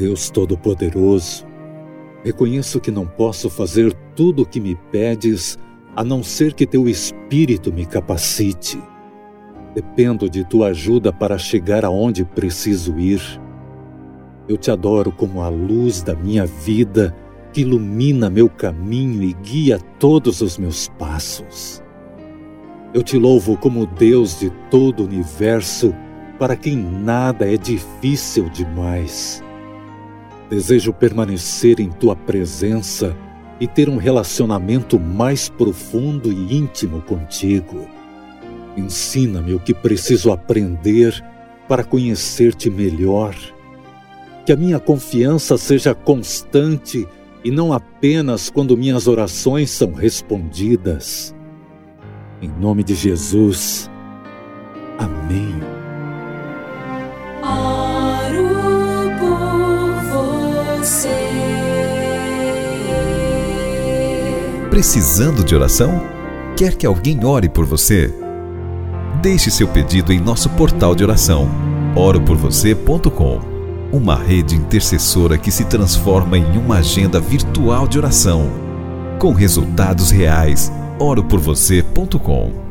Deus Todo-Poderoso, reconheço que não posso fazer tudo o que me pedes, a não ser que teu Espírito me capacite. Dependo de tua ajuda para chegar aonde preciso ir. Eu te adoro como a luz da minha vida que ilumina meu caminho e guia todos os meus passos. Eu te louvo como Deus de todo o universo, para quem nada é difícil demais. Desejo permanecer em tua presença e ter um relacionamento mais profundo e íntimo contigo. Ensina-me o que preciso aprender para conhecer-te melhor. Que a minha confiança seja constante e não apenas quando minhas orações são respondidas. Em nome de Jesus. Amém. Oro por você. Precisando de oração? Quer que alguém ore por você? Deixe seu pedido em nosso portal de oração, oroporvocê.com uma rede intercessora que se transforma em uma agenda virtual de oração, com resultados reais. oroporvocê.com